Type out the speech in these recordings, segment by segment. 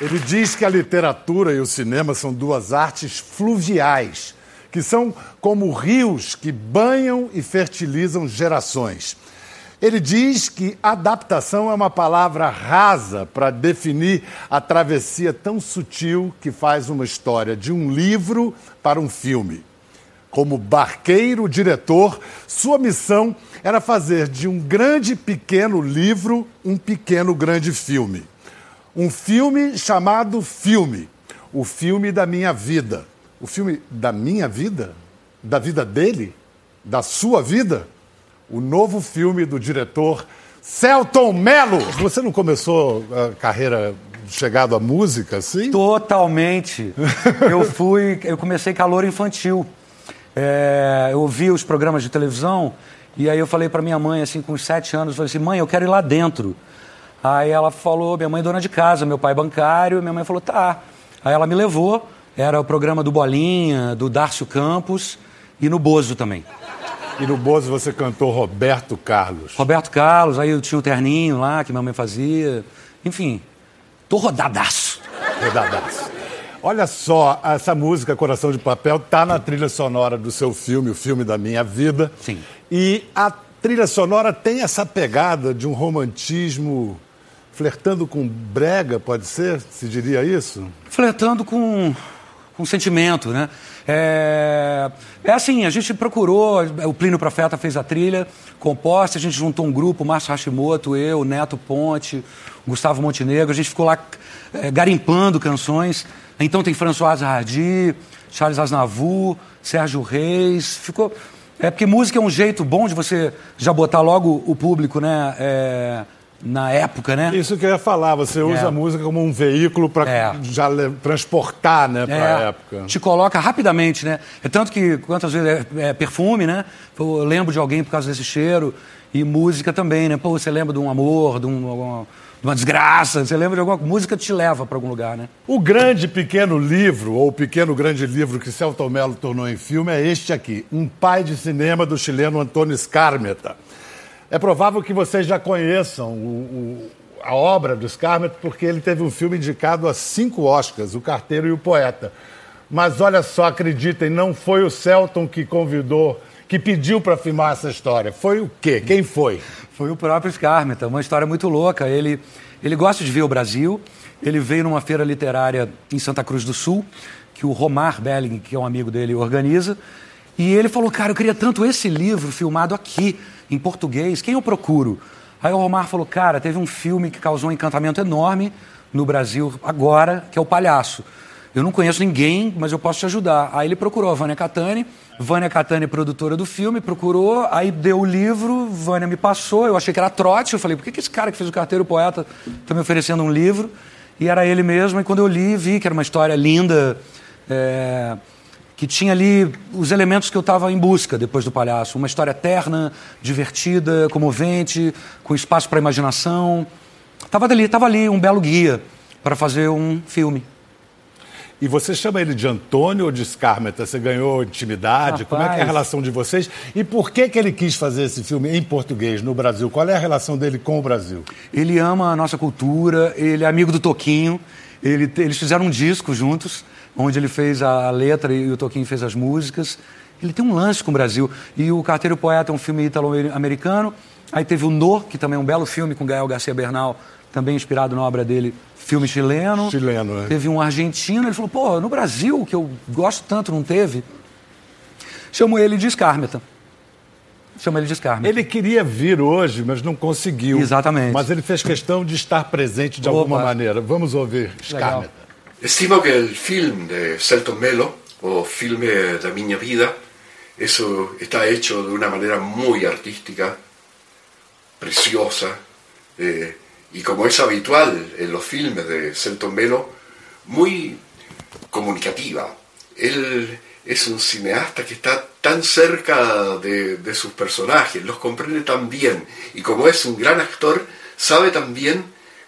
Ele diz que a literatura e o cinema são duas artes fluviais, que são como rios que banham e fertilizam gerações. Ele diz que adaptação é uma palavra rasa para definir a travessia tão sutil que faz uma história de um livro para um filme. Como barqueiro diretor, sua missão era fazer de um grande pequeno livro um pequeno grande filme. Um filme chamado Filme, o filme da minha vida. O filme da minha vida? Da vida dele? Da sua vida? o novo filme do diretor Celton Mello. Você não começou a carreira chegado à música, assim? Totalmente. eu fui, eu comecei calor infantil. É, eu ouvi os programas de televisão e aí eu falei para minha mãe, assim, com uns sete anos, falei assim, mãe, eu quero ir lá dentro. Aí ela falou, minha mãe é dona de casa, meu pai é bancário, minha mãe falou, tá. Aí ela me levou, era o programa do Bolinha, do Dárcio Campos e no Bozo também. E no Bozo você cantou Roberto Carlos. Roberto Carlos, aí eu tinha o terninho lá que minha mãe fazia. Enfim, tô rodadaço. Rodadaço. Olha só, essa música Coração de Papel tá na trilha sonora do seu filme, o filme da minha vida. Sim. E a trilha sonora tem essa pegada de um romantismo flertando com brega, pode ser? Se diria isso? Flertando com, com sentimento, né? É, é assim, a gente procurou, o Plínio Profeta fez a trilha composta, a gente juntou um grupo, Márcio Hashimoto, eu, Neto Ponte, Gustavo Montenegro, a gente ficou lá é, garimpando canções. Então tem François Hardy, Charles Aznavour, Sérgio Reis, ficou... É porque música é um jeito bom de você já botar logo o público, né? É, na época, né? Isso que eu ia falar, você usa é. a música como um veículo para é. já transportar, né, para a é. época. Te coloca rapidamente, né? É tanto que quantas vezes é, é, perfume, né? Eu lembro de alguém por causa desse cheiro e música também, né? Pô, você lembra de um amor, de, um, de uma desgraça, você lembra de alguma música te leva para algum lugar, né? O grande pequeno livro ou o pequeno grande livro que Celton Mello tornou em filme é este aqui, Um Pai de Cinema do chileno Antônio Scarmeta. É provável que vocês já conheçam o, o, a obra do Scarlett, porque ele teve um filme indicado a cinco Oscars, O Carteiro e o Poeta. Mas olha só, acreditem, não foi o Celton que convidou, que pediu para filmar essa história. Foi o quê? Quem foi? Foi o próprio Scarmeta, uma história muito louca. Ele, ele gosta de ver o Brasil, ele veio numa feira literária em Santa Cruz do Sul, que o Romar Belling, que é um amigo dele, organiza. E ele falou, cara, eu queria tanto esse livro filmado aqui em português, quem eu procuro? Aí o Romar falou, cara, teve um filme que causou um encantamento enorme no Brasil agora, que é O Palhaço. Eu não conheço ninguém, mas eu posso te ajudar. Aí ele procurou a Vânia Catani, Vânia Catani, produtora do filme, procurou, aí deu o livro, Vânia me passou, eu achei que era trote, eu falei, por que, que esse cara que fez o Carteiro Poeta está me oferecendo um livro? E era ele mesmo, e quando eu li, vi que era uma história linda, é que tinha ali os elementos que eu estava em busca depois do palhaço. Uma história terna, divertida, comovente, com espaço para imaginação. Estava ali, tava ali um belo guia para fazer um filme. E você chama ele de Antônio ou de Scarmeta? Você ganhou intimidade? Rapaz. Como é que é a relação de vocês? E por que, que ele quis fazer esse filme em português, no Brasil? Qual é a relação dele com o Brasil? Ele ama a nossa cultura, ele é amigo do Toquinho, ele, eles fizeram um disco juntos onde ele fez a letra e o Toquinho fez as músicas. Ele tem um lance com o Brasil. E o Carteiro Poeta é um filme italo-americano. Aí teve o No, que também é um belo filme com Gael Garcia Bernal, também inspirado na obra dele, filme chileno. Chileno, é. Teve um argentino. Ele falou, pô, no Brasil, que eu gosto tanto, não teve? Chamou ele de Escármeta. Chama ele de Escármeta. Ele queria vir hoje, mas não conseguiu. Exatamente. Mas ele fez questão de estar presente de Opa. alguma maneira. Vamos ouvir Escármeta. Estimo que el film de Celton Mello, o Filme de mi Vida, eso está hecho de una manera muy artística, preciosa, eh, y como es habitual en los filmes de Celton Mello, muy comunicativa. Él es un cineasta que está tan cerca de, de, sus personajes, los comprende tan bien, y como es un gran actor, sabe también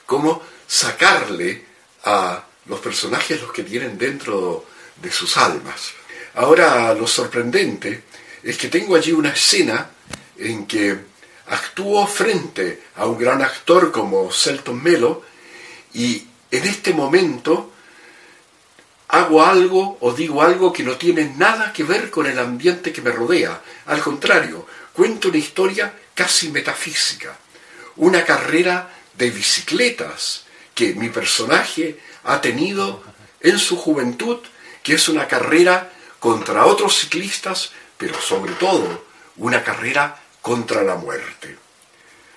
cómo sacarle a los personajes los que tienen dentro de sus almas. Ahora, lo sorprendente es que tengo allí una escena en que actúo frente a un gran actor como Celton Mello y en este momento hago algo o digo algo que no tiene nada que ver con el ambiente que me rodea. Al contrario, cuento una historia casi metafísica, una carrera de bicicletas que mi personaje ha tenido en su juventud, que es una carrera contra otros ciclistas, pero sobre todo una carrera contra la muerte.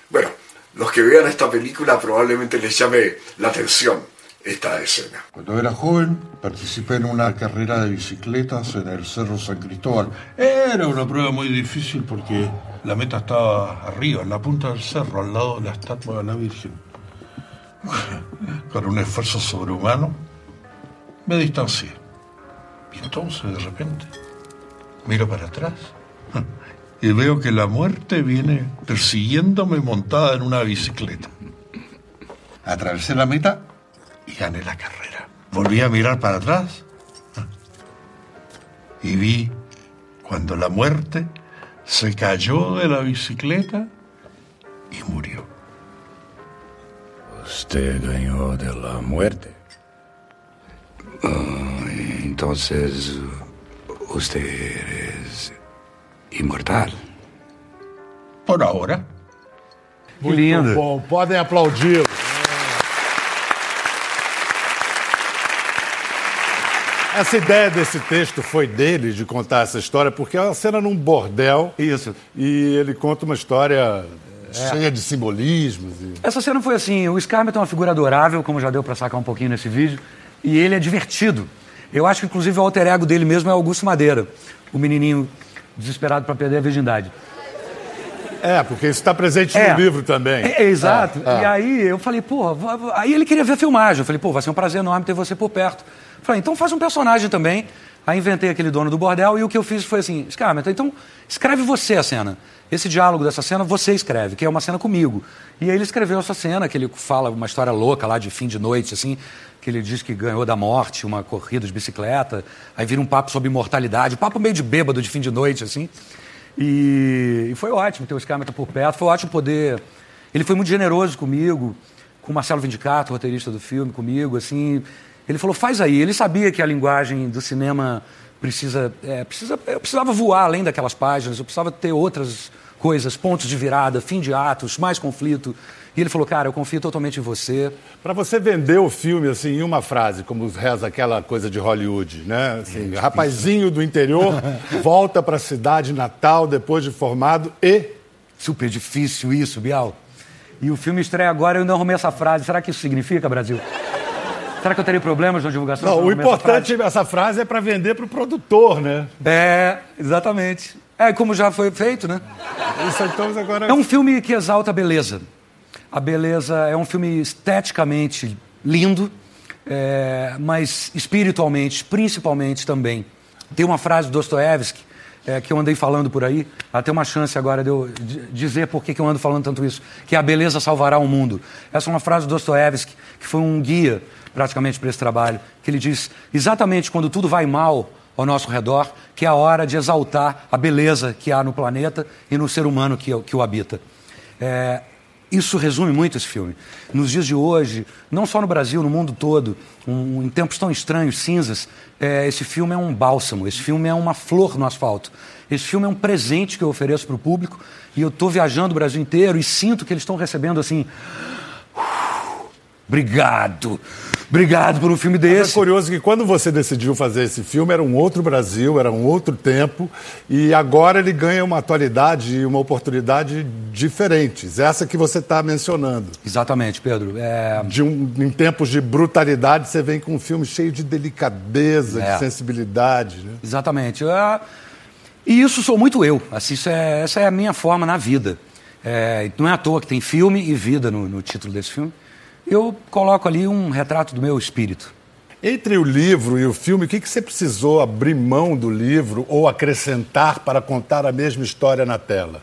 Bueno, los que vean esta película probablemente les llame la atención esta escena. Cuando era joven participé en una carrera de bicicletas en el Cerro San Cristóbal. Era una prueba muy difícil porque la meta estaba arriba, en la punta del cerro, al lado de la estatua de la Virgen. Con un esfuerzo sobrehumano me distancié. Y entonces de repente miro para atrás y veo que la muerte viene persiguiéndome montada en una bicicleta. Atravesé la meta gané la carrera. Volví a mirar para atrás y vi cuando la muerte se cayó de la bicicleta y murió. Usted ganó de la muerte. Ah, entonces, usted es inmortal. Por ahora. Muito lindo. bom, podem aplaudi-lo. Essa ideia desse texto foi dele, de contar essa história, porque é uma cena num bordel. Isso. E ele conta uma história cheia de simbolismos. e- Essa cena foi assim, o Scarlett é uma figura adorável, como já deu pra sacar um pouquinho nesse vídeo, e ele é divertido. Eu acho que inclusive o alter ego dele mesmo é Augusto Madeira, o menininho desesperado pra perder a virgindade. É, porque isso está presente É. no livro também. É, exato. É, é. E aí eu falei, pô, aí ele queria ver a filmagem. Eu falei, pô, vai ser um prazer enorme ter você por perto. Falei, então faz um personagem também. Aí inventei aquele dono do bordel e o que eu fiz foi assim, Scarlett, então escreve você a cena. Esse diálogo dessa cena você escreve, que é uma cena comigo. E aí ele escreveu essa cena, que ele fala uma história louca lá de fim de noite, assim, que ele diz que ganhou da morte uma corrida de bicicleta. Aí vira um papo sobre imortalidade, um papo meio de bêbado de fim de noite, assim. E, e foi ótimo ter o Scarlett por perto, foi ótimo poder. Ele foi muito generoso comigo, com o Marcelo Vindicato, roteirista do filme, comigo, assim. Ele falou, faz aí. Ele sabia que a linguagem do cinema precisa, é, precisa. Eu precisava voar além daquelas páginas, eu precisava ter outras coisas, pontos de virada, fim de atos, mais conflito. E ele falou, cara, eu confio totalmente em você. Para você vender o filme assim em uma frase, como reza aquela coisa de Hollywood, né? Assim, rapazinho do interior volta para a cidade natal depois de formado e Super difícil isso, Bial. E o filme estreia agora e eu não arrumei essa frase. Será que isso significa, Brasil? Será que eu teria problemas na divulgação? Não, o arrumei essa importante essa frase é para vender para o produtor, né? É, exatamente. É, como já foi feito, né? Então agora É um filme que exalta a beleza. A beleza é um filme esteticamente lindo, é, mas espiritualmente, principalmente também. Tem uma frase do Dostoiévski é, que eu andei falando por aí, até uma chance agora de eu di- dizer por que que eu ando falando tanto isso, que a beleza salvará o mundo. Essa é uma frase do Dostoiévski, que foi um guia praticamente para esse trabalho, que ele diz exatamente quando tudo vai mal ao nosso redor, que é a hora de exaltar a beleza que há no planeta e no ser humano que, o- que o habita. É, isso resume muito esse filme. Nos dias de hoje, não só no Brasil, no mundo todo, um- em tempos tão estranhos, cinzas, é, esse filme é um bálsamo, esse filme é uma flor no asfalto. Esse filme é um presente que eu ofereço para o público e eu estou viajando o Brasil inteiro e sinto que eles estão recebendo assim. Obrigado, obrigado por um filme É desse. curioso que quando você decidiu fazer esse filme era um outro Brasil, era um outro tempo, e agora ele ganha uma atualidade e uma oportunidade diferentes. Essa que você está mencionando. Exatamente, Pedro. É, De um, em tempos de brutalidade, você vem com um filme cheio de delicadeza, É. de sensibilidade. Né? Exatamente. É, E isso sou muito eu. Assim, é- essa é a minha forma na vida. É, não é à toa que tem filme e vida no, no título desse filme. Eu coloco ali um retrato do meu espírito. Entre o livro e o filme, o que, que você precisou abrir mão do livro ou acrescentar para contar a mesma história na tela?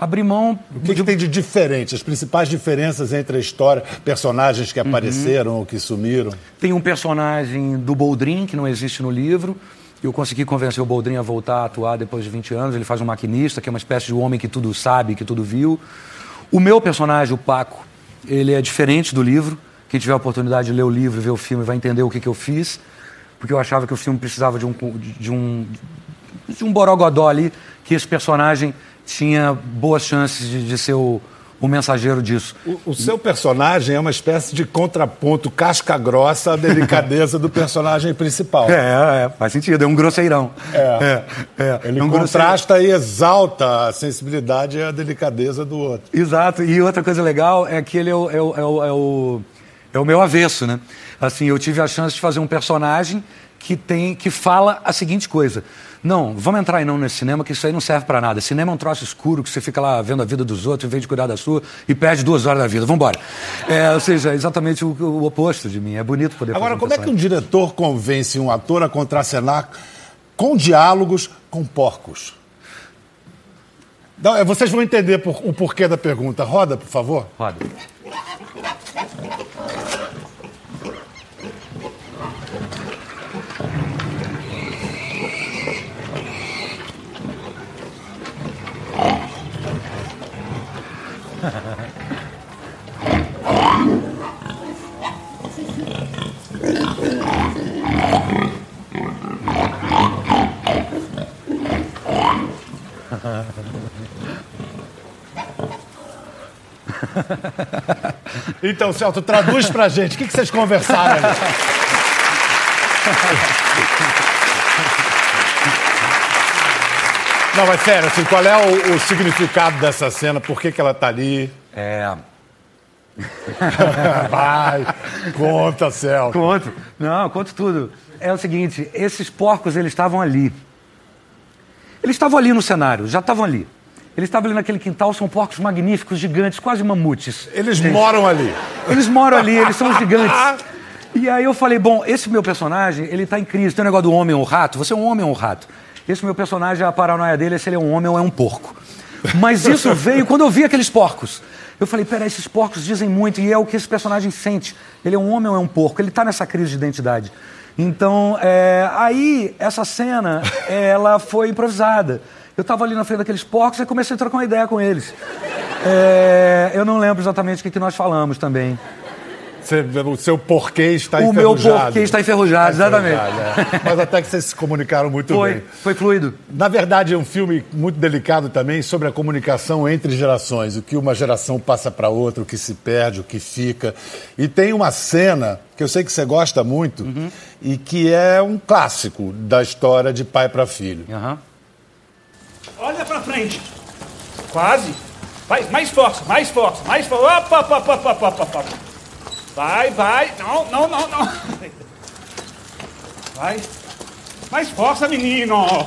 Abrir mão. O que, que tem de diferente? As principais diferenças entre a história, personagens que apareceram ou que sumiram? Tem um personagem do Boldrin, que não existe no livro. Eu consegui convencer o Boldrin a voltar a atuar depois de 20 anos. Ele faz um maquinista, que é uma espécie de homem que tudo sabe, que tudo viu. O meu personagem, o Paco, ele é diferente do livro. Quem tiver a oportunidade de ler o livro, ver o filme, vai entender o que, que eu fiz, porque eu achava que o filme precisava de um, de um, de um borogodó ali, que esse personagem tinha boas chances de, de ser o, o mensageiro disso. O, o, seu personagem é uma espécie de contraponto casca grossa à delicadeza do personagem principal. É, é, faz sentido, é um grosseirão. É, é, é. Ele é um contrasta grosseirão. e exalta a sensibilidade e a delicadeza do outro. Exato, e outra coisa legal é que ele é o, é o, é o, é o, é o meu avesso, né? Assim, eu tive a chance de fazer um personagem que tem que fala a seguinte coisa. Não, vamos entrar aí não nesse cinema, que isso aí não serve para nada. Cinema é um troço escuro que você fica lá vendo a vida dos outros em vez de cuidar da sua e perde duas horas da vida. Vamos embora. É, ou seja, é exatamente o, o, oposto de mim. É bonito poder Agora, como é que um diretor convence um ator a contracenar com diálogos com porcos? Não, é, vocês vão entender por, o porquê da pergunta. Roda, por favor. Roda. Então, Celto, traduz pra gente. O que, que vocês conversaram ali? Não, mas sério, assim, qual é o, o significado dessa cena? Por que, que ela tá ali? É. Vai, conta, Celto. Conto. Não, conto tudo. É o seguinte, esses porcos, eles estavam ali. Eles estavam ali no cenário, já estavam ali. Eles estavam ali naquele quintal, são porcos magníficos, gigantes, quase mamutes. Eles Gente. moram ali. Eles moram ali, eles são gigantes. E aí eu falei, bom, esse meu personagem, ele está em crise. Tem o um negócio do homem ou rato. Você é um homem ou um rato? Esse meu personagem, a paranoia dele é se ele é um homem ou é um porco. Mas isso veio quando eu vi aqueles porcos. Eu falei, peraí, esses porcos dizem muito, e é o que esse personagem sente. Ele é um homem ou é um porco? Ele está nessa crise de identidade. Então, é, aí, essa cena, ela foi improvisada. Eu estava ali na frente daqueles porcos e comecei a trocar uma ideia com eles. É, eu não lembro exatamente o que, que nós falamos também. Você, o seu porquê está o enferrujado. O meu porquê está enferrujado, está exatamente. Enferrujado, é. Mas até que vocês se comunicaram muito foi, bem. Foi fluido. Na verdade, é um filme muito delicado também sobre a comunicação entre gerações. O que uma geração passa para outra, o que se perde, o que fica. E tem uma cena que eu sei que você gosta muito uhum. e que é um clássico da história de pai para filho. Uhum. Olha para frente. Quase. Vai, mais força, mais força, mais força. Opa, opa, opa, opa, opa, opa. Vai, vai. Não, não, não, não. Vai. Mais força, menino.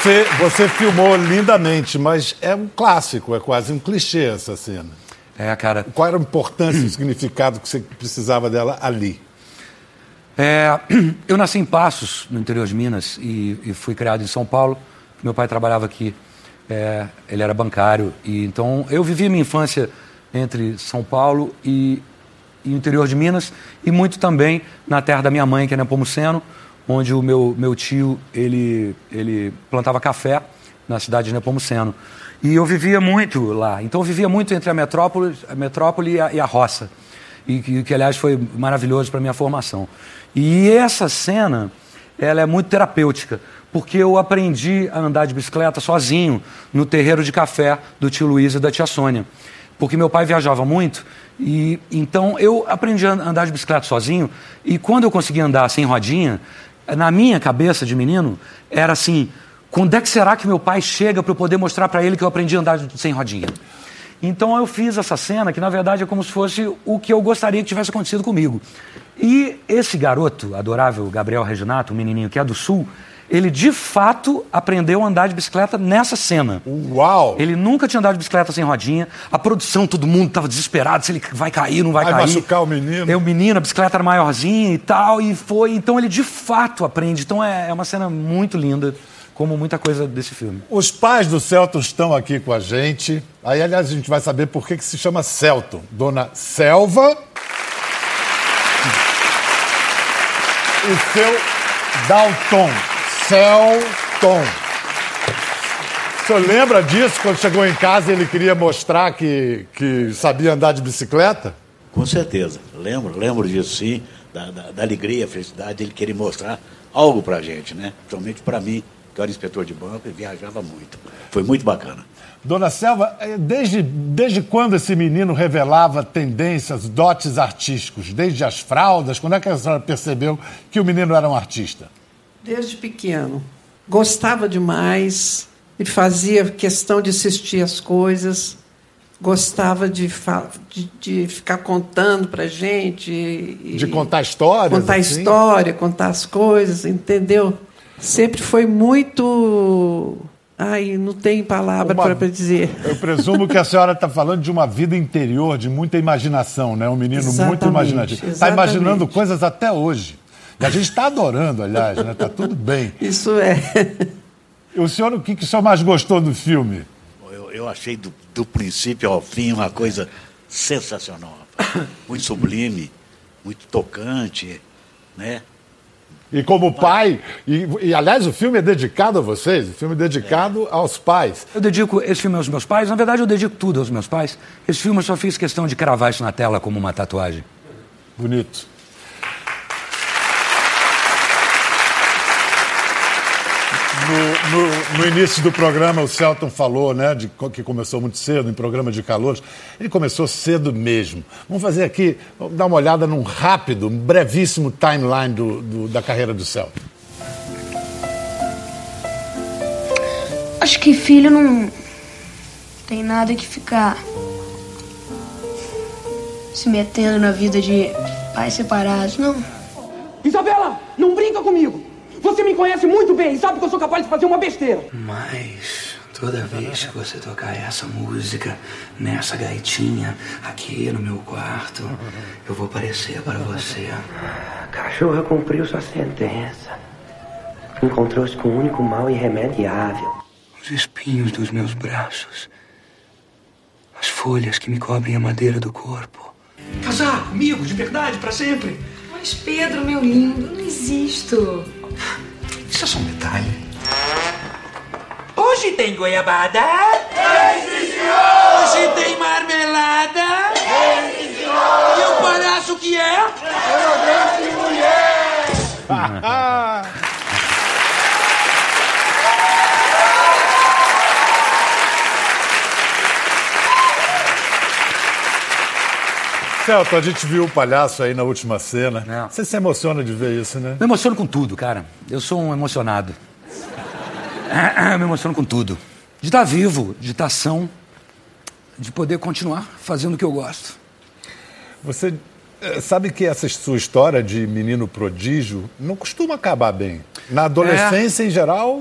Você, você filmou lindamente, mas é um clássico, é quase um clichê essa cena. É, cara. Qual era a importância e o significado que você precisava dela ali? É, eu nasci em Passos, no interior de Minas, e, e fui criado em São Paulo. Meu pai trabalhava aqui, é, ele era bancário, e então eu vivi minha infância entre São Paulo e, e interior de Minas, e muito também na terra da minha mãe, que é Nepomuceno, onde o meu, meu tio ele, ele plantava café na cidade de Nepomuceno. E eu vivia muito lá. Então eu vivia muito entre a metrópole, a metrópole e, a, e a roça. E que, que, aliás, foi maravilhoso para minha formação. E essa cena, ela é muito terapêutica, porque eu aprendi a andar de bicicleta sozinho no terreiro de café do tio Luiz e da tia Sônia. Porque meu pai viajava muito e então eu aprendi a andar de bicicleta sozinho e quando eu conseguia andar sem rodinha, na minha cabeça de menino, era assim: quando é que será que meu pai chega para eu poder mostrar para ele que eu aprendi a andar sem rodinha? Então eu fiz essa cena que na verdade é como se fosse o que eu gostaria que tivesse acontecido comigo. E esse garoto adorável, Gabriel Reginato, um menininho que é do Sul, ele de fato aprendeu a andar de bicicleta nessa cena. Uau! Ele nunca tinha andado de bicicleta sem rodinha. A produção, todo mundo estava desesperado se ele vai cair, não vai, Vai cair. machucar o menino. É o menino, a bicicleta era maiorzinha e tal, e foi. Então ele de fato aprende. Então é, é uma cena muito linda, como muita coisa desse filme. Os pais do Celton estão aqui com a gente. Aí, aliás, a gente vai saber por que, que se chama Celton. Dona Selva. E seu Dalton. Celton. O senhor lembra disso quando chegou em casa ele queria mostrar que, que sabia andar de bicicleta? Com certeza. Lembro, lembro disso sim, da, da, da alegria, felicidade, ele querer mostrar algo pra gente, né? Principalmente pra mim, que eu era inspetor de banco e viajava muito. Foi muito bacana. Dona Selva, eh, desde, desde quando esse menino revelava tendências, dotes artísticos? Desde as fraldas? Quando é que a senhora percebeu que o menino era um artista? Desde pequeno. Gostava demais e fazia questão de assistir as coisas. Gostava de, de, de ficar contando para gente. e- De contar histórias? Contar assim? história, contar as coisas, entendeu? Sempre foi muito. Ai, não tem palavra para dizer. Eu presumo que a senhora está falando de uma vida interior, de muita imaginação, né? Um menino muito Exatamente, imaginativo. Está imaginando coisas até hoje. A gente está adorando, aliás, né? Está tudo bem. Isso é. E o senhor, o que, que o senhor mais gostou do filme? Eu, eu achei do, do princípio ao fim uma coisa sensacional. rapaz. Muito sublime, muito tocante, né? E como pai, e, e, aliás o filme é dedicado a vocês, o filme é dedicado aos pais. Eu dedico esse filme aos meus pais. Na verdade, eu dedico tudo aos meus pais. Esse filme eu só fiz questão de cravar isso na tela como uma tatuagem. Bonito. No, no- no início do programa, o Celton falou, né, de, que começou muito cedo, em programa de calouros. Ele começou cedo mesmo. Vamos fazer aqui, vamos dar uma olhada num rápido, um brevíssimo timeline do- do- da carreira do Celton. Acho que filho não tem nada que ficar se metendo na vida de pais separados, não. Isabela, não brinca comigo. Você me conhece muito bem e sabe que eu sou capaz de fazer uma besteira. Mas toda vez que você tocar essa música nessa gaitinha aqui no meu quarto, eu vou aparecer para você. A cachorra cumpriu sua sentença. Encontrou-se com o único mal irremediável. Os espinhos dos meus braços, as folhas que me cobrem a madeira do corpo. Casar comigo, de verdade, para sempre. Mas Pedro, meu lindo, não existo. Isso é só um detalhe. Hoje tem goiabada. Hoje tem marmelada. E o palhaço que é? Celton, a gente viu o palhaço aí na última cena. É. Você se emociona de ver isso, né? Me emociono com tudo, cara. Eu sou um emocionado. Me emociono com tudo. De estar vivo, de estar são, de poder continuar fazendo o que eu gosto. Você eh, sabe que essa sua história de menino prodígio não costuma acabar bem. Na adolescência, em geral,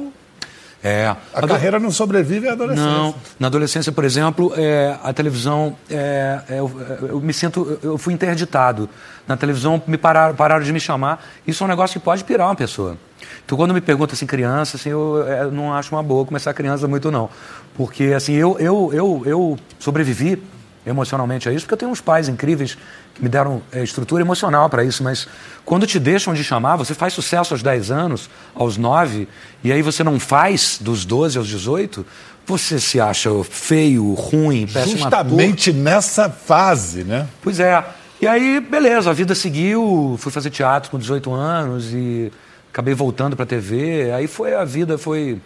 É. a carreira não sobrevive à adolescência. Não, na adolescência, por exemplo, é, a televisão, é, é, eu, eu me sinto, eu fui interditado. Na televisão me pararam, pararam de me chamar. Isso é um negócio que pode pirar uma pessoa. Então, quando me pergunta assim, criança, assim, eu, é, não acho uma boa começar criança muito não, porque assim eu, eu, eu, eu sobrevivi emocionalmente a isso, porque eu tenho uns pais incríveis que me deram é, estrutura emocional para isso, mas quando te deixam de chamar, você faz sucesso aos 10 anos, aos 9, e aí você não faz dos 12 aos 18, você se acha feio, ruim, péssimo ator. Justamente nessa fase, né? Pois é. E aí, beleza, a vida seguiu, fui fazer teatro com 18 anos e acabei voltando para a TV. Aí foi a vida foi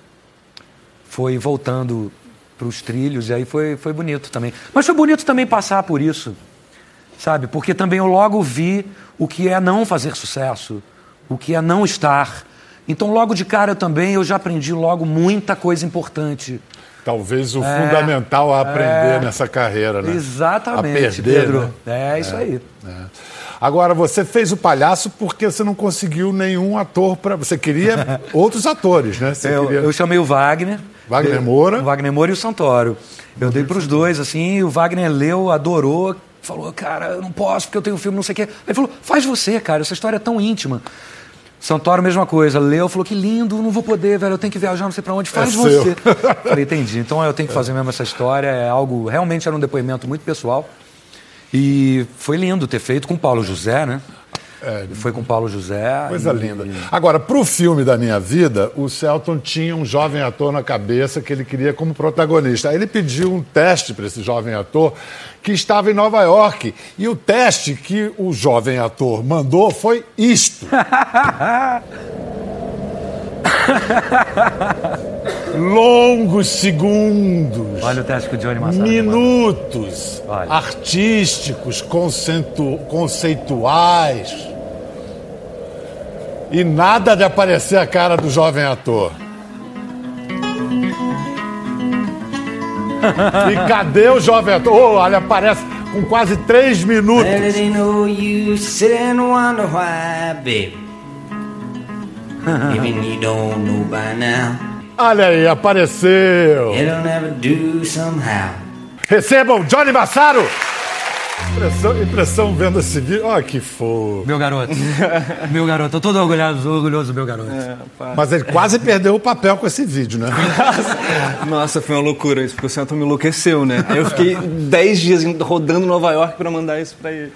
foi voltando para os trilhos e aí foi foi bonito também. Mas foi bonito também passar por isso. Sabe? Porque também eu logo vi o que é não fazer sucesso, o que é não estar. Então logo de cara eu também eu já aprendi logo muita coisa importante Talvez o É, fundamental a aprender é. nessa carreira, né? Exatamente, a perder, Pedro. né? É isso aí. É. Agora, você fez o palhaço porque você não conseguiu nenhum ator para. Você queria outros atores, né? Você Eu, queria... eu chamei o Wagner. Wagner Moura. O Wagner Moura e o Santoro. Eu dei para os dois, assim, e o Wagner leu, adorou, falou, cara, eu não posso porque eu tenho um filme, não sei o quê. Ele falou, faz você, cara, essa história é tão íntima. Santoro, mesma coisa. Leu, falou, que lindo, não vou poder, velho, eu tenho que viajar, não sei para onde, faz É você. Falei, entendi. Então eu tenho que fazer mesmo essa história, é algo, realmente era um depoimento muito pessoal. E foi lindo ter feito com o Paulo José, né? É, Foi com o Paulo José. Coisa e- linda. Agora, para o filme da minha vida, o Celton tinha um jovem ator na cabeça que ele queria como protagonista. Aí ele pediu um teste para esse jovem ator que estava em Nova York. E o teste que o jovem ator mandou foi isto. Longos segundos. Olha o teste que o Johnny Massaro Minutos artísticos, conceitu- conceituais. E nada de aparecer a cara do jovem ator. E cadê o jovem ator? Oh, ele aparece com quase três minutos. Olha aí, apareceu. It'll never do somehow. Recebam Johnny Massaro. Impressão, impressão vendo esse vídeo. Olha que fofo. Meu garoto. meu garoto. Tô todo orgulhoso, orgulhoso do meu garoto. Mas ele quase perdeu o papel com esse vídeo, né? Nossa, foi uma loucura isso, porque o Santo me enlouqueceu, né? Eu fiquei 10 dias rodando Nova York pra mandar isso pra ele.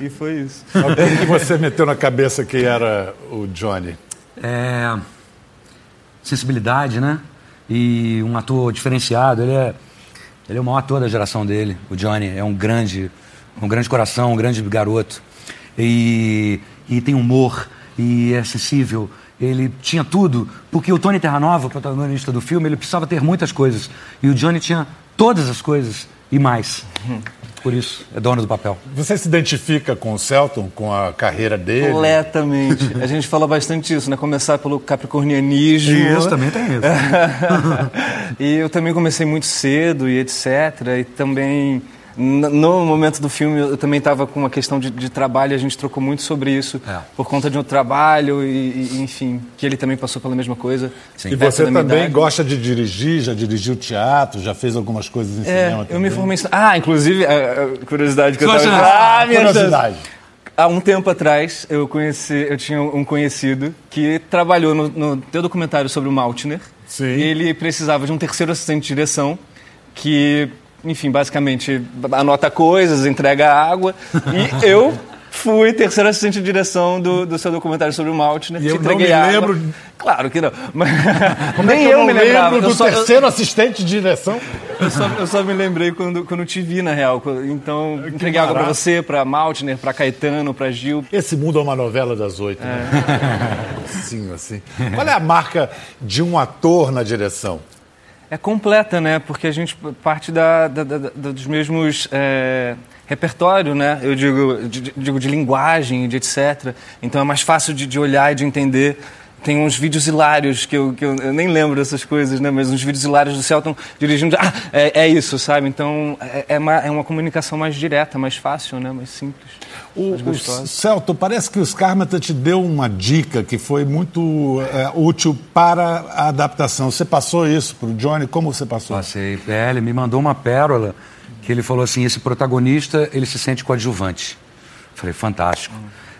E foi isso. O que que você meteu na cabeça que era o Johnny? É, sensibilidade, né? E um ator diferenciado. Ele é, ele é o maior ator da geração dele. O Johnny é um grande, um grande coração, um grande garoto. E, e tem humor e é sensível. Ele tinha tudo, porque o Tony Terranova, o protagonista do filme, ele precisava ter muitas coisas. E o Johnny tinha todas as coisas e mais. Por isso, é dono do papel. Você se identifica com o Celton, com a carreira dele? Completamente. A gente fala bastante isso, né? Começar pelo capricornianismo. Isso, também tem isso. e eu também comecei muito cedo e etc. E também, no momento do filme, eu também estava com uma questão de, de trabalho, a gente trocou muito sobre isso, É. por conta de um trabalho e, e, enfim, que ele também passou pela mesma coisa. E perto você também idade. gosta de dirigir, já dirigiu teatro, já fez algumas coisas em É, cinema eu também. me formei... em- Ah, inclusive, a, a curiosidade que eu Curiosidade. tava... Ah, minha Curiosidade. Há um tempo atrás, eu conheci, eu tinha um conhecido que trabalhou no, no teu documentário sobre o Maltner. Sim. E ele precisava de um terceiro assistente de direção que, enfim, basicamente anota coisas, entrega água. E eu fui terceiro assistente de direção do, do seu documentário sobre o Maltner. E te eu não entreguei me água. lembro- Claro que não. Mas... Como é Nem que eu, eu não me lembrava. lembro Eu do só- eu- terceiro assistente de direção? eu só, eu só me lembrei quando, quando te vi, na real. Então, entreguei água pra barato. você, pra Maltner, pra Caetano, pra Gil. Esse mundo é uma novela das oito, né? Sim, assim. Qual é a marca de um ator na direção? É completa, né? Porque a gente parte da, da- da- dos mesmos é, repertório, né? Eu digo de- digo de linguagem, de etc. Então é mais fácil de, de olhar e de entender. Tem uns vídeos hilários que, eu, que eu, eu nem lembro dessas coisas, né? Mas uns vídeos hilários do Celton dirigindo. Ah, é, é isso, sabe? Então é, é uma, é uma comunicação mais direta, mais fácil, né? Mais simples. O, o. Celto, parece que o Scarmata te deu uma dica que foi muito é, útil para a adaptação. Você passou isso para o Johnny? Como você passou? Passei. É, ele me mandou uma pérola que ele falou assim: esse protagonista ele se sente coadjuvante. Falei, fantástico.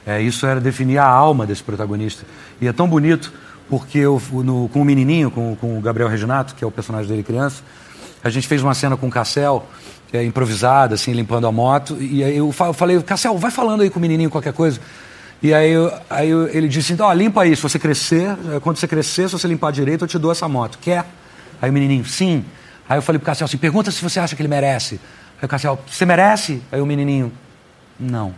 É, isso era definir a alma desse protagonista. E é tão bonito porque eu, no- com o menininho, com, com o Gabriel Reginato, que é o personagem dele criança, a gente fez uma cena com o Cassel, é, improvisada, assim, limpando a moto. E aí eu fa- eu falei, Cassel, vai falando aí com o menininho qualquer coisa. E aí, eu- aí eu- ele disse, então, ó, limpa aí, se você crescer, eh, quando você crescer, se você limpar direito, eu te dou essa moto. Quer? Aí o menininho, sim. Aí eu falei pro Cassel assim, pergunta se você acha que ele merece. Aí o Cassel, você merece? Aí o menininho, não.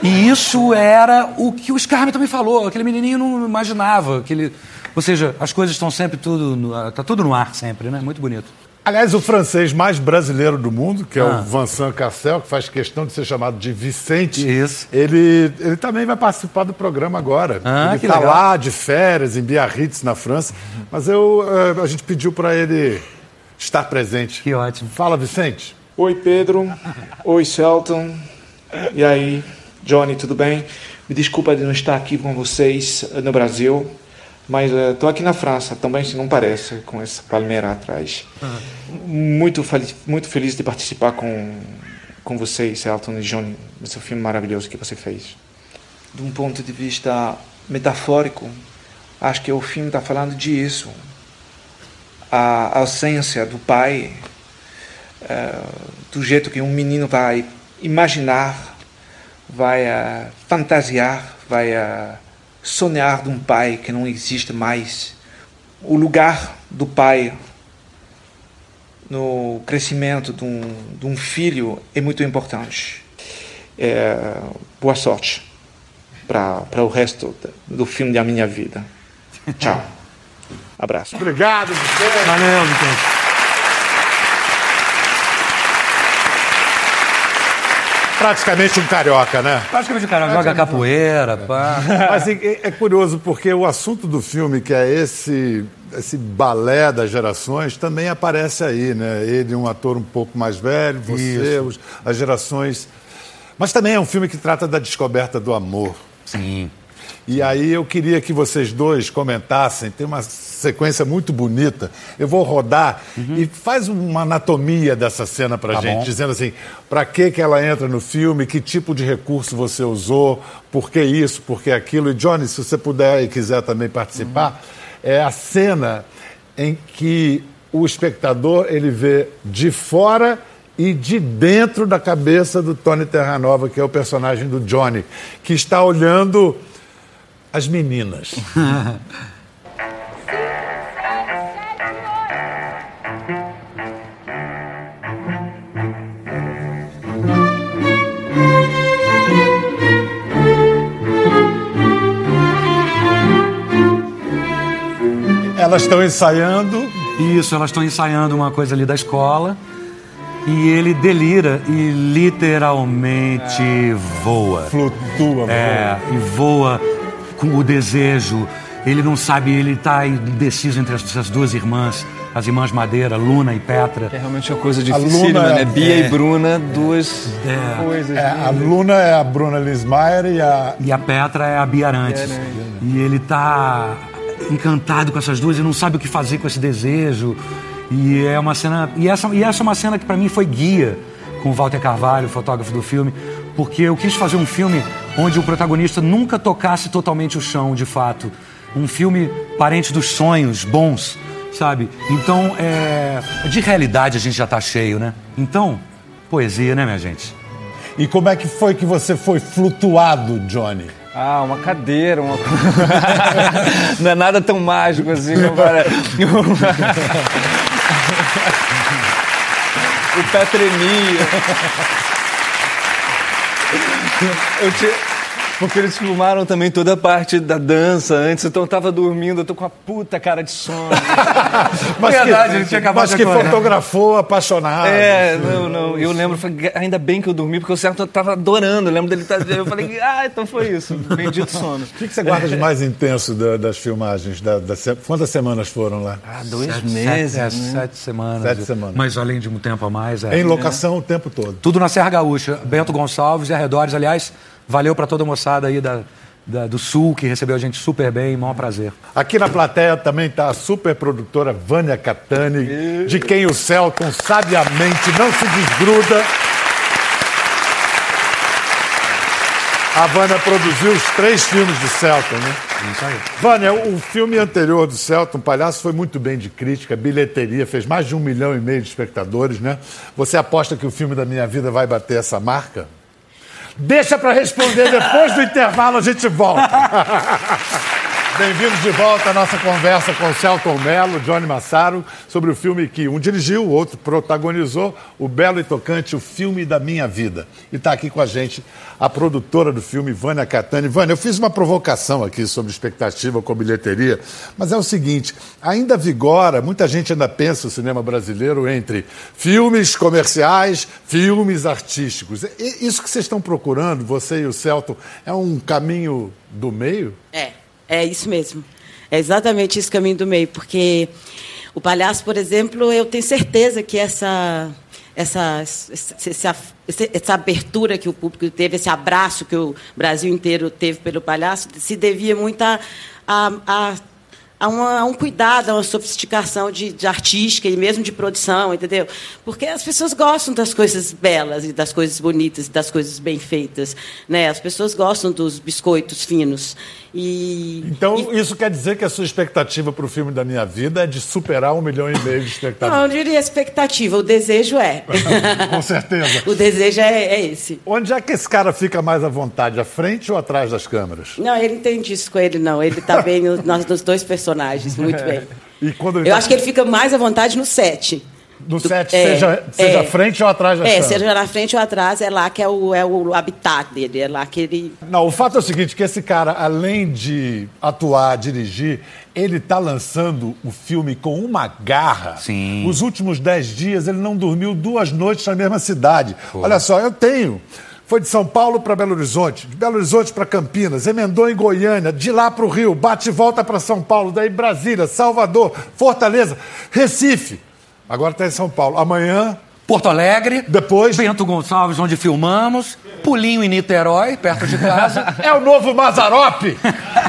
E isso era o que o Scarme também falou. Aquele menininho não imaginava. Aquele... Ou seja, as coisas estão sempre tudo... No... Tá tudo no ar sempre, né? Muito bonito. Aliás, o francês mais brasileiro do mundo, que é Ah. o Vincent Cassel, que faz questão de ser chamado de Vicente, Isso. Ele, ele também vai participar do programa agora. Ah, ele está lá de férias, em Biarritz, na França. Mas eu, eh, a gente pediu para ele estar presente. Que ótimo. Fala, Vicente. Oi, Pedro. Oi, Celton. E aí, Johnny, tudo bem? Me desculpa de não estar aqui com vocês eh, no Brasil, mas estou aqui na França também, se não parece, com essa palmeira atrás. Muito, fel- muito feliz de participar com, com vocês, Celton e Johnny, nesse filme maravilhoso que você fez. De um ponto de vista metafórico, acho que o filme está falando disso. A ausência do pai, eh, do jeito que um menino vai imaginar, vai eh, fantasiar, vai eh, sonhar de um pai que não existe mais. O lugar do pai no crescimento de um, de um filho é muito importante. É, boa sorte para o resto do filme da minha vida. Tchau. Abraço. Obrigado, Vicente. Valeu, Vicente. Praticamente um carioca, né? Praticamente o cara joga capoeira, pá. Mas é, é curioso porque o assunto do filme, que é esse, esse balé das gerações, também aparece aí, né? Ele, um ator um pouco mais velho, você, os- as gerações. Mas também é um filme que trata da descoberta do amor. Sim. E aí eu queria que vocês dois comentassem, tem uma sequência muito bonita. Eu vou rodar e faz uma anatomia dessa cena pra Tá gente, bom. dizendo assim, pra que que ela entra no filme, que tipo de recurso você usou, por que isso, por que aquilo. E Johnny, se você puder e quiser também participar, é a cena em que o espectador ele vê de fora e de dentro da cabeça do Tony Terranova, que é o personagem do Johnny, que está olhando as meninas. Elas estão ensaiando. Isso, elas estão ensaiando uma coisa ali da escola. E ele delira e literalmente voa. Flutua, É, e voa com o desejo. Ele não sabe, ele está indeciso entre as- essas duas irmãs, as irmãs Madeira, Luna e Petra. É realmente uma coisa Luna né? é- Bia é. e Bruna, duas É. coisas. É, a Luna é a Bruna Lismayer e a. E a Petra é a Bia Arantes. É, né? E ele tá encantado com essas duas e não sabe o que fazer com esse desejo. E é uma cena. E essa, e essa é uma cena que para mim foi guia com o Walter Carvalho, fotógrafo do filme, porque eu quis fazer um filme onde o protagonista nunca tocasse totalmente o chão, de fato. Um filme parente dos sonhos bons, sabe? Então, é, de realidade a gente já tá cheio, né? Então, poesia, né, minha gente? E como é que foi que você foi flutuado, Johnny? Ah, uma cadeira, uma Não é nada tão mágico assim, parece. o pé tremia. Eu tinha... Porque eles filmaram também toda a parte da dança antes, então eu tava dormindo, eu tô com a puta cara de sono. Mas Verdade, que, ele tinha acabado mas que acordar. fotografou apaixonado. É, não, não. Eu lembro, falei, ainda bem que eu dormi, porque o certo eu tava adorando. Eu lembro dele tá, Eu falei, ah, então foi isso. Bendito sono. O que, que você guarda de mais intenso da- das filmagens? Da, da quantas semanas foram lá? Ah, dois Sete- meses. Sete, é, né? sete semanas. Sete semanas. Mas além de um tempo a mais. É. Em locação o tempo todo. Tudo na Serra Gaúcha. Bento Gonçalves e arredores. Aliás, valeu para toda a moçada aí da, da- do Sul, que recebeu a gente super bem. Maior prazer. Aqui na plateia também está a super produtora Vânia Catani, de quem o Celton sabiamente não se desgruda. A Vânia produziu os três filmes do Celton, né? Isso aí. Vânia, o filme anterior do Celton, Palhaço, foi muito bem de crítica, bilheteria, fez mais de um milhão e meio de espectadores, né? Você aposta que o filme da minha vida vai bater essa marca? Deixa para responder depois do intervalo, a gente volta. Bem-vindos de volta à nossa conversa com Celton Mello, Johnny Massaro, sobre o filme que um dirigiu, o outro protagonizou, o belo e tocante O Filme da Minha Vida. E está aqui com a gente a produtora do filme, Vânia Catani. Vânia, eu fiz uma provocação aqui sobre expectativa com bilheteria, mas é o seguinte, ainda vigora, muita gente ainda pensa o cinema brasileiro entre filmes comerciais, filmes artísticos. E- Isso que vocês estão procurando, você e o Celton, é um caminho do meio? É, é isso mesmo. É exatamente esse caminho do meio, porque O palhaço, por exemplo, eu tenho certeza que essa essa, essa, essa, abertura que o público teve, esse abraço que o Brasil inteiro teve pelo palhaço, se devia muito a, a, a a, uma, a um cuidado, a uma sofisticação de, de, artística e mesmo de produção, entendeu? Porque as pessoas gostam das coisas belas e das coisas bonitas e das coisas bem feitas, né? As pessoas gostam dos biscoitos finos. E, então, e... isso quer dizer que a sua expectativa para o filme da minha vida é de superar um milhão e meio de espectadores? Não, eu diria expectativa, o desejo é. Com certeza. o desejo é, é, esse. Onde é que esse cara fica mais à vontade, à frente ou atrás das câmeras? Não, ele não tem disso com ele, não. Ele está bem nos, nos dois personagens, muito bem. E quando eu tá... acho que ele fica mais à vontade no set. No set, é, seja, seja é, frente ou atrás da É, seja na frente ou atrás, é lá que é o, é o habitat dele, é lá que ele... Não, o fato é o seguinte, que esse cara, além de atuar, dirigir, ele está lançando o filme com uma garra. Sim. Os últimos dez dias ele não dormiu duas noites na mesma cidade. Pô. Olha só, eu tenho... Foi de São Paulo para Belo Horizonte, de Belo Horizonte para Campinas, emendou em Goiânia, de lá para o Rio, bate e volta para São Paulo, daí Brasília, Salvador, Fortaleza, Recife. Agora está em São Paulo. Amanhã. Porto Alegre. Depois. Bento Gonçalves, onde filmamos. Pulinho em Niterói, perto de casa. é o novo Mazarope!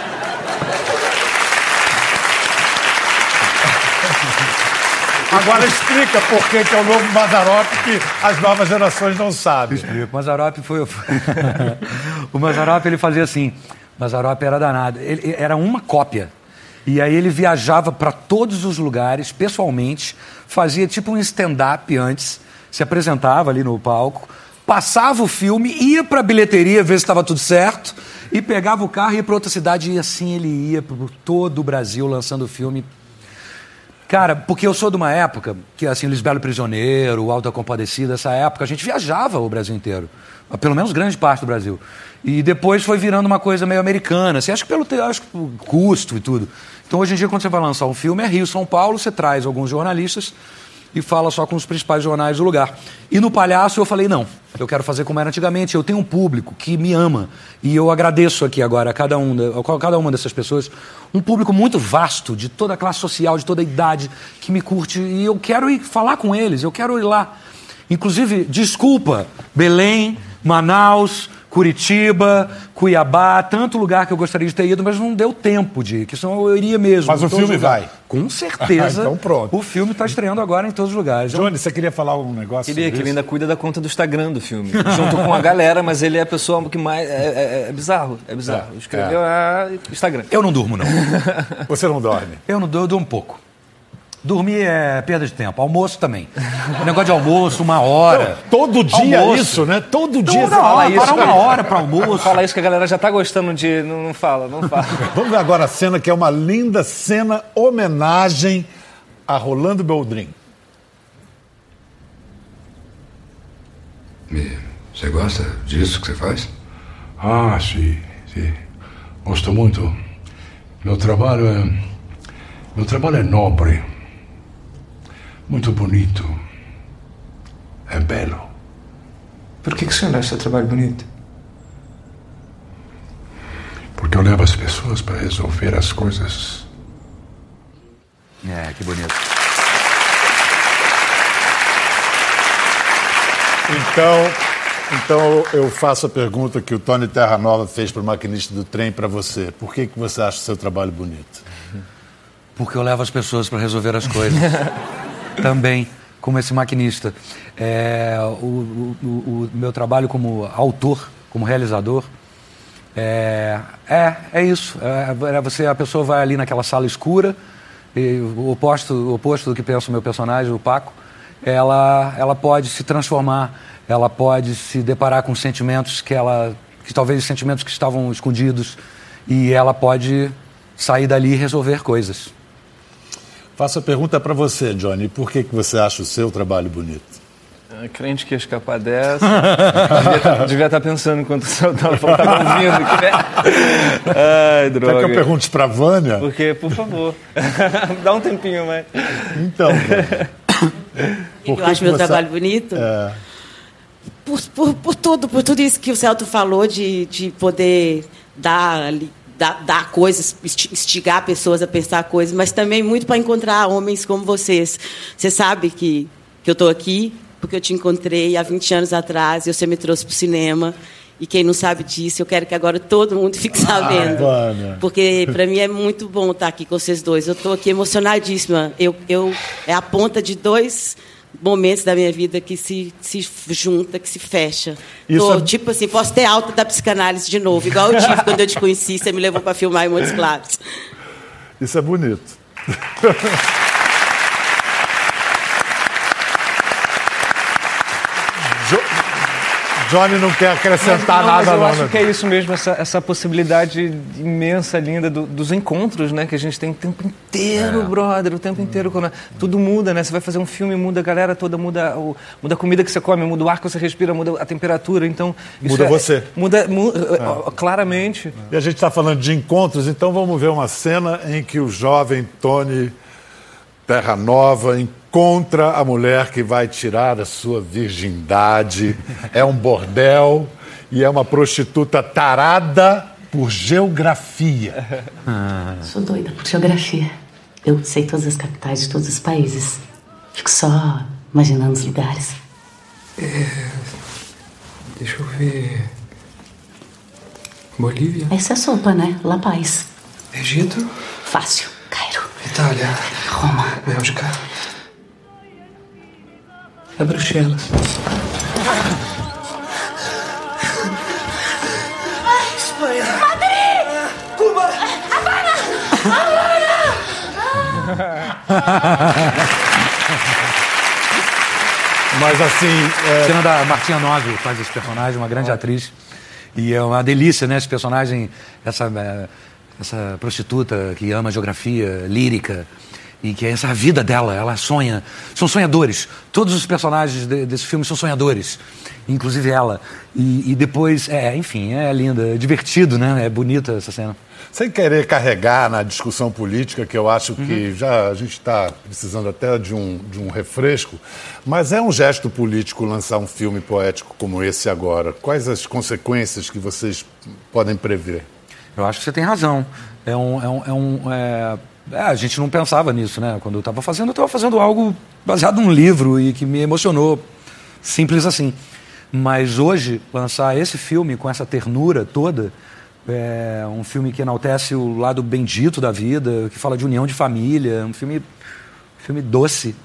Agora explica por que, é o novo Mazarope que as novas gerações não sabem. Explica. O Mazarope foi. o Mazarope ele fazia assim. Mazarope era danado. Ele, era uma cópia. E aí ele viajava para todos os lugares, pessoalmente, fazia tipo um stand-up antes, se apresentava ali no palco, passava o filme, ia para a bilheteria ver se estava tudo certo, e pegava o carro e ia para outra cidade, e assim ele ia por todo o Brasil lançando o filme Cara, porque eu sou de uma época que, assim, Lisbelo Prisioneiro, Alta Compadecida, essa época, a gente viajava o Brasil inteiro. Pelo menos grande parte do Brasil. E depois foi virando uma coisa meio americana, assim, acho que pelo acho que custo e tudo. Então, hoje em dia, quando você vai lançar um filme, é Rio, São Paulo, você traz alguns jornalistas e fala só com os principais jornais do lugar. E no Palhaço eu falei, não, eu quero fazer como era antigamente, eu tenho um público que me ama. E eu agradeço aqui agora a cada, um, a cada uma dessas pessoas, um público muito vasto, de toda a classe social, de toda a idade, que me curte. E eu quero ir falar com eles, eu quero ir lá. Inclusive, desculpa, Belém, Manaus, Curitiba, Cuiabá, tanto lugar que eu gostaria de ter ido, mas não deu tempo de ir, que senão eu iria mesmo. Mas o filme vai. Com certeza. então pronto. O filme está estreando agora em todos os lugares. Johnny, você queria falar algum negócio Queria, que ele ainda cuida da conta do Instagram do filme. junto com a galera, mas ele é a pessoa que mais... É, é, é bizarro, é bizarro. É, Escreveu é. Instagram. Eu não durmo, não. você não dorme? Eu não durmo, eu durmo um pouco. Dormir é perda de tempo. Almoço também. O negócio de almoço, uma hora. Não, todo dia almoço. isso, né? Todo dia Toda fala hora, isso. Para uma hora para almoço. Fala isso que a galera já tá gostando de... Não, não fala, não fala. Vamos ver agora a cena que é uma linda cena homenagem a Rolando Boldrin. Você gosta disso que você faz? Ah, sim, sim. Gosto muito. Meu trabalho é... Meu trabalho é nobre. Muito bonito. É belo. Por que, que o senhor acha seu trabalho bonito? Porque eu levo as pessoas para resolver as coisas. É, que bonito. Então, então eu faço a pergunta que o Tony Terra Nova fez para o maquinista do trem para você. Por que, que você acha o seu trabalho bonito? Porque eu levo as pessoas para resolver as coisas. Também, como esse maquinista. É, o, o, o, meu trabalho como autor, como realizador, é, é, é isso. É, é, você, a pessoa vai ali naquela sala escura, e o oposto, o oposto do que pensa o meu personagem, o Paco, ela, ela pode se transformar, ela pode se deparar com sentimentos que ela, que talvez sentimentos que estavam escondidos, e ela pode sair dali e resolver coisas. Faço a pergunta para você, Johnny. Por que, que você acha o seu trabalho bonito? É, crente que ia escapar dessa. devia, estar tá pensando enquanto eu estava ouvindo. Né? Ai, droga. Quer que eu pergunte para a Vânia? Porque, por favor, dá um tempinho mais. Então, eu que acho que meu você... trabalho bonito? É... Por, por, por, tudo, por tudo isso que o Celto falou de, de poder dar ali dar, dar coisas, instigar pessoas a pensar coisas, mas também muito para encontrar homens como vocês. Você sabe que, que eu estou aqui porque eu te encontrei há 20 anos atrás e você me trouxe para o cinema. E quem não sabe disso, eu quero que agora todo mundo fique sabendo. Ah, porque para mim é muito bom estar aqui com vocês dois. Eu estou aqui emocionadíssima. Eu, eu, é a ponta de dois momentos da minha vida que se, se junta, que se fecha. Tô, é... Tipo assim, posso ter alta da psicanálise de novo, igual eu tive quando eu te conheci, você me levou para filmar em Montes Claros. Isso é bonito. Johnny não quer acrescentar não, nada, mas eu não. acho né? que é isso mesmo, essa, essa possibilidade imensa, linda do, dos encontros, né? Que a gente tem o tempo inteiro, É. brother, o tempo inteiro. Quando tudo muda, né? Você vai fazer um filme, muda a galera toda, muda, o, muda a comida que você come, muda o ar que você respira, muda a temperatura. Então, isso Muda é- você. Muda, mu- claramente. E a gente está falando de encontros, então vamos ver uma cena em que o jovem Tony Terra Nova encontra a mulher que vai tirar a sua virgindade. É um bordel e é uma prostituta tarada por geografia. Sou doida por geografia. Eu sei todas as capitais de todos os países. Fico só imaginando os lugares. Deixa eu ver. Bolívia? Essa é a sopa, né? La Paz. Egito? Fácil. Cairo. Itália? Roma. Bélgica? É Bruxelas. Espanha. Madrid! Cuba. Havana! Mas assim. A cena da Martinha Nove faz esse personagem, uma grande atriz. E é uma delícia, né? Esse personagem, essa, eh, essa prostituta que ama geografia lírica. E que é essa a vida dela, ela sonha. São sonhadores. Todos os personagens de- desse filme são sonhadores. Inclusive ela. E, e depois, é, enfim, é linda, é divertido, né? É bonita essa cena. Sem querer carregar na discussão política, que eu acho que já a gente está precisando até de um, de um refresco, mas é um gesto político lançar um filme poético como esse agora. Quais as consequências que vocês podem prever? Eu acho que você tem razão. É um. É um, é um, é- é, a gente não pensava nisso, né? Quando eu estava fazendo, eu estava fazendo algo baseado num livro e que me emocionou. Simples assim. Mas hoje, lançar esse filme com essa ternura toda, é um filme que enaltece o lado bendito da vida, que fala de união de família, um filme, filme doce,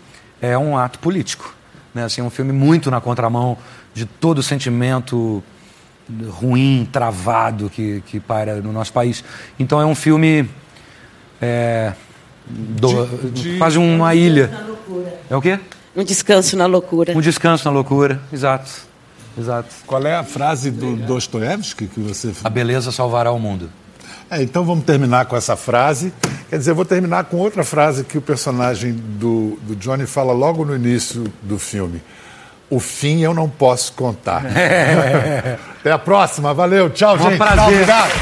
é um ato político. Né? Assim, um filme muito na contramão de todo o sentimento ruim, travado que, que paira no nosso país. Então é um filme. É, do- quase uma ilha. É o quê? Um descanso na loucura. Um descanso na loucura, exato. Exato. Qual é a frase do Dostoiévski que você. A beleza salvará o mundo. É, então vamos terminar com essa frase. Quer dizer, eu vou terminar com outra frase que o personagem do, do Johnny fala logo no início do filme. O fim eu não posso contar. Até a próxima. Valeu. Tchau, Um gente. Tchau, prazer. obrigado.